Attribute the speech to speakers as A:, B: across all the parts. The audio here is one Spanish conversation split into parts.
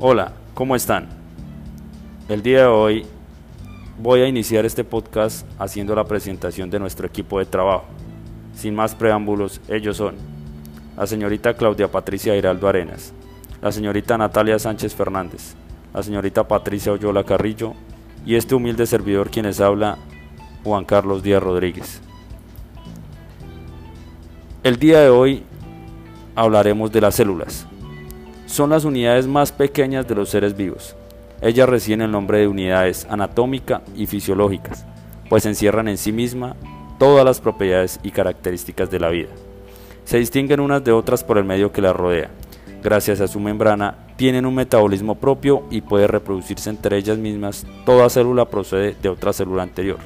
A: Hola, ¿cómo están? El día de hoy voy a iniciar este podcast haciendo la presentación de nuestro equipo de trabajo. Sin más preámbulos, ellos son la señorita Claudia Patricia Hiraldo Arenas, la señorita Natalia Sánchez Fernández, la señorita Patricia Oyola Carrillo y este humilde servidor quienes habla, Juan Carlos Díaz Rodríguez. El día de hoy hablaremos de las células. Son las unidades más pequeñas de los seres vivos. Ellas reciben el nombre de unidades anatómica y fisiológicas, pues encierran en sí misma todas las propiedades y características de la vida. Se distinguen unas de otras por el medio que las rodea. Gracias a su membrana, tienen un metabolismo propio y puede reproducirse entre ellas mismas. Toda célula procede de otra célula anterior.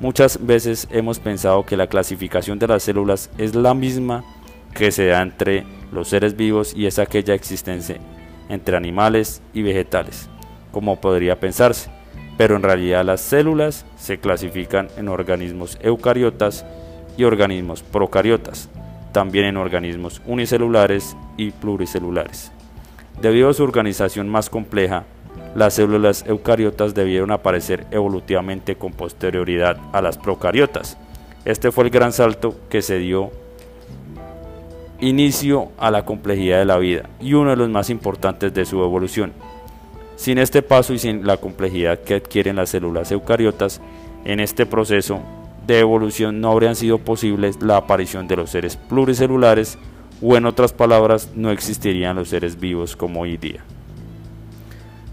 A: Muchas veces hemos pensado que la clasificación de las células es la misma que se da entre los seres vivos y es aquella existencia entre animales y vegetales, como podría pensarse, pero en realidad las células se clasifican en organismos eucariotas y organismos procariotas, también en organismos unicelulares y pluricelulares. Debido a su organización más compleja, las células eucariotas debieron aparecer evolutivamente con posterioridad a las procariotas. Este fue el gran salto que se dio inicio a la complejidad de la vida y uno de los más importantes de su evolución. Sin este paso y sin la complejidad que adquieren las células eucariotas, en este proceso de evolución no habrían sido posibles la aparición de los seres pluricelulares o en otras palabras no existirían los seres vivos como hoy día.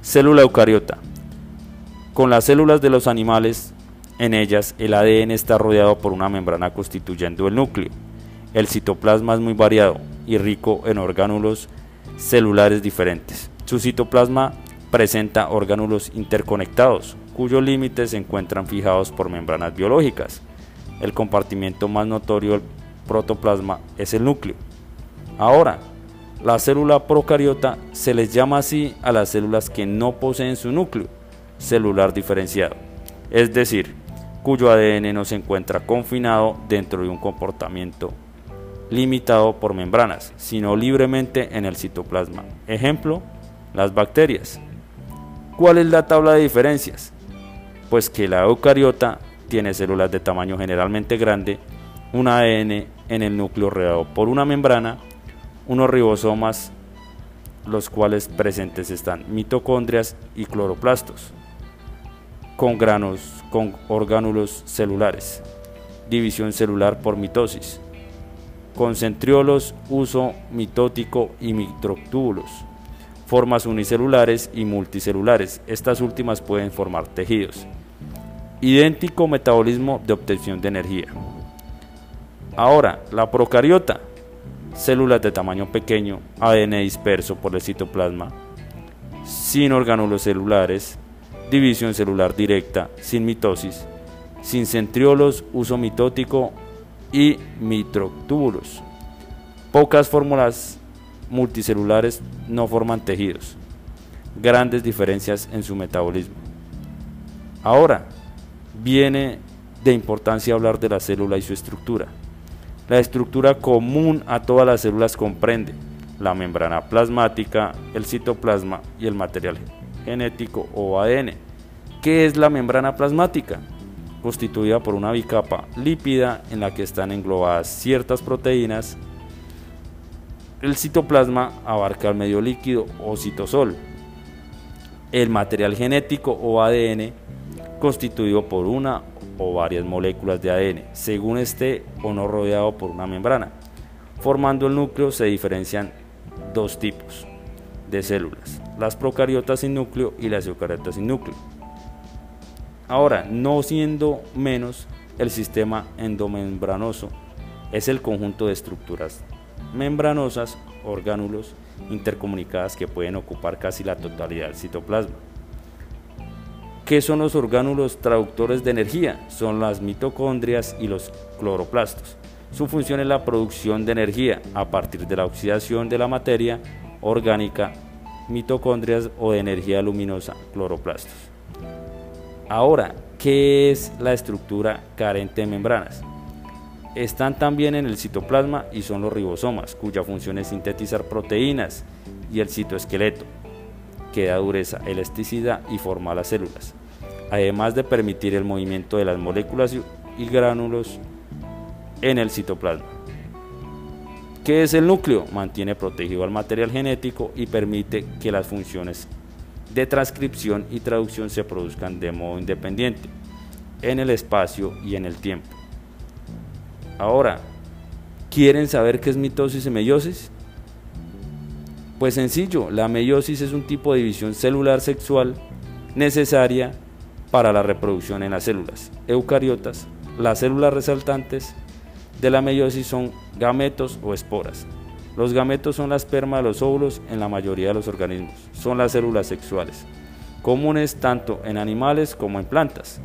A: Célula eucariota. Con las células de los animales, en ellas el ADN está rodeado por una membrana constituyendo el núcleo. El citoplasma es muy variado y rico en orgánulos celulares diferentes. Su citoplasma presenta orgánulos interconectados, cuyos límites se encuentran fijados por membranas biológicas. El compartimiento más notorio del protoplasma es el núcleo. Ahora, la célula procariota se les llama así a las células que no poseen su núcleo celular diferenciado, es decir, cuyo ADN no se encuentra confinado dentro de un comportamiento limitado por membranas, sino libremente en el citoplasma. Ejemplo, las bacterias. ¿Cuál es la tabla de diferencias? Pues que la eucariota tiene células de tamaño generalmente grande, un ADN en el núcleo rodeado por una membrana, unos ribosomas, los cuales presentes están mitocondrias y cloroplastos, con granos, con orgánulos celulares, división celular por mitosis, concentriolos, uso mitótico y microtúbulos, formas unicelulares y multicelulares. Estas últimas pueden formar tejidos. Idéntico metabolismo de obtención de energía. Ahora, la procariota células de tamaño pequeño, ADN disperso por el citoplasma, sin orgánulos celulares, división celular directa, sin mitosis, sin centriolos, uso mitótico y mitrotúbulos. Pocas fórmulas multicelulares no forman tejidos. Grandes diferencias en su metabolismo. Ahora, viene de importancia hablar de la célula y su estructura. La estructura común a todas las células comprende la membrana plasmática, el citoplasma y el material genético o ADN. ¿Qué es la membrana plasmática? Constituida por una bicapa lípida en la que están englobadas ciertas proteínas. El citoplasma abarca el medio líquido o citosol. El material genético o ADN constituido por una o varias moléculas de ADN, según esté o no rodeado por una membrana. Formando el núcleo se diferencian dos tipos de células, las procariotas sin núcleo y las eucariotas sin núcleo. Ahora, no siendo menos, el sistema endomembranoso es el conjunto de estructuras membranosas, orgánulos intercomunicadas que pueden ocupar casi la totalidad del citoplasma. ¿Qué son los orgánulos traductores de energía? Son las mitocondrias y los cloroplastos. Su función es la producción de energía a partir de la oxidación de la materia orgánica, mitocondrias o de energía luminosa, cloroplastos. Ahora, ¿qué es la estructura carente de membranas? Están también en el citoplasma y son los ribosomas, cuya función es sintetizar proteínas, y el citoesqueleto, que da dureza, elasticidad y forma las células, además de permitir el movimiento de las moléculas y gránulos en el citoplasma. ¿Qué es el núcleo? Mantiene protegido al material genético y permite que las funciones de transcripción y traducción se produzcan de modo independiente en el espacio y en el tiempo. Ahora, ¿quieren saber qué es mitosis y meiosis? Pues sencillo, la meiosis es un tipo de división celular sexual necesaria para la reproducción en las células eucariotas. Las células resaltantes de la meiosis son gametos o esporas. Los gametos son la esperma de los óvulos en la mayoría de los organismos. Son las células sexuales, comunes tanto en animales como en plantas.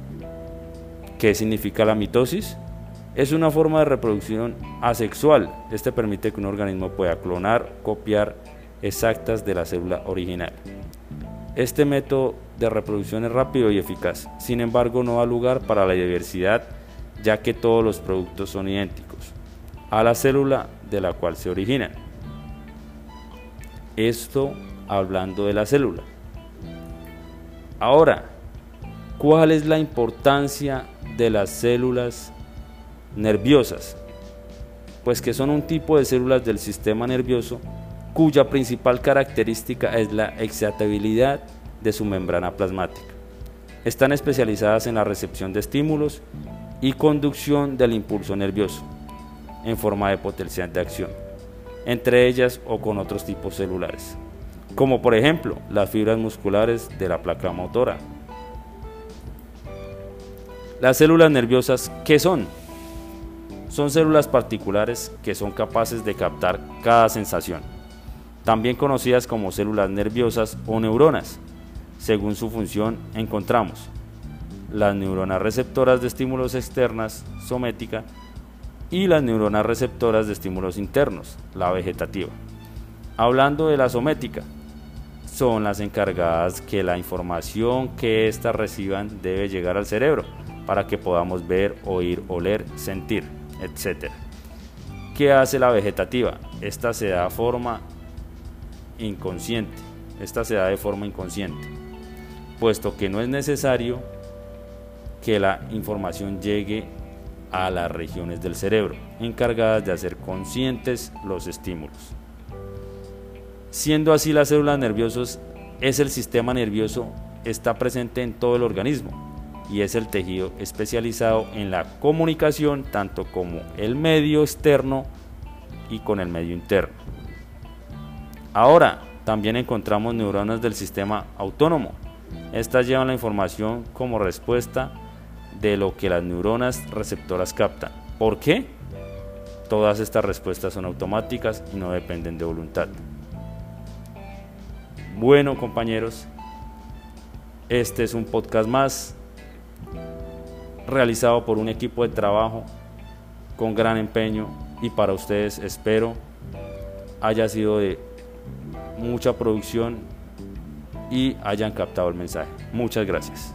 A: ¿Qué significa la mitosis? Es una forma de reproducción asexual. Este permite que un organismo pueda clonar, copiar exactas de la célula original. Este método de reproducción es rápido y eficaz, sin embargo no da lugar para la diversidad ya que todos los productos son idénticos a la célula de la cual se originan. Esto hablando de la célula. Ahora, ¿cuál es la importancia de las células nerviosas? Pues que son un tipo de células del sistema nervioso cuya principal característica es la excitabilidad de su membrana plasmática. Están especializadas en la recepción de estímulos y conducción del impulso nervioso en forma de potencial de acción, entre ellas o con otros tipos celulares, como por ejemplo las fibras musculares de la placa motora. Las células nerviosas, ¿qué son? Son células particulares que son capaces de captar cada sensación, también conocidas como células nerviosas o neuronas. Según su función encontramos las neuronas receptoras de estímulos externas, somética, y las neuronas receptoras de estímulos internos, la vegetativa. Hablando de la somética, son las encargadas que la información que éstas reciban debe llegar al cerebro para que podamos ver, oír, oler, sentir, etc. ¿Qué hace la vegetativa? Esta se da forma inconsciente. Esta se da de forma inconsciente, puesto que no es necesario que la información llegue a las regiones del cerebro, encargadas de hacer conscientes los estímulos. Siendo así las células nerviosas, es el sistema nervioso, está presente en todo el organismo y es el tejido especializado en la comunicación tanto como el medio externo y con el medio interno. Ahora, también encontramos neuronas del sistema autónomo. Estas llevan la información como respuesta de lo que las neuronas receptoras captan. ¿Por qué? Todas estas respuestas son automáticas y no dependen de voluntad. Bueno compañeros, este es un podcast más realizado por un equipo de trabajo con gran empeño y para ustedes espero haya sido de mucha producción y hayan captado el mensaje. Muchas gracias.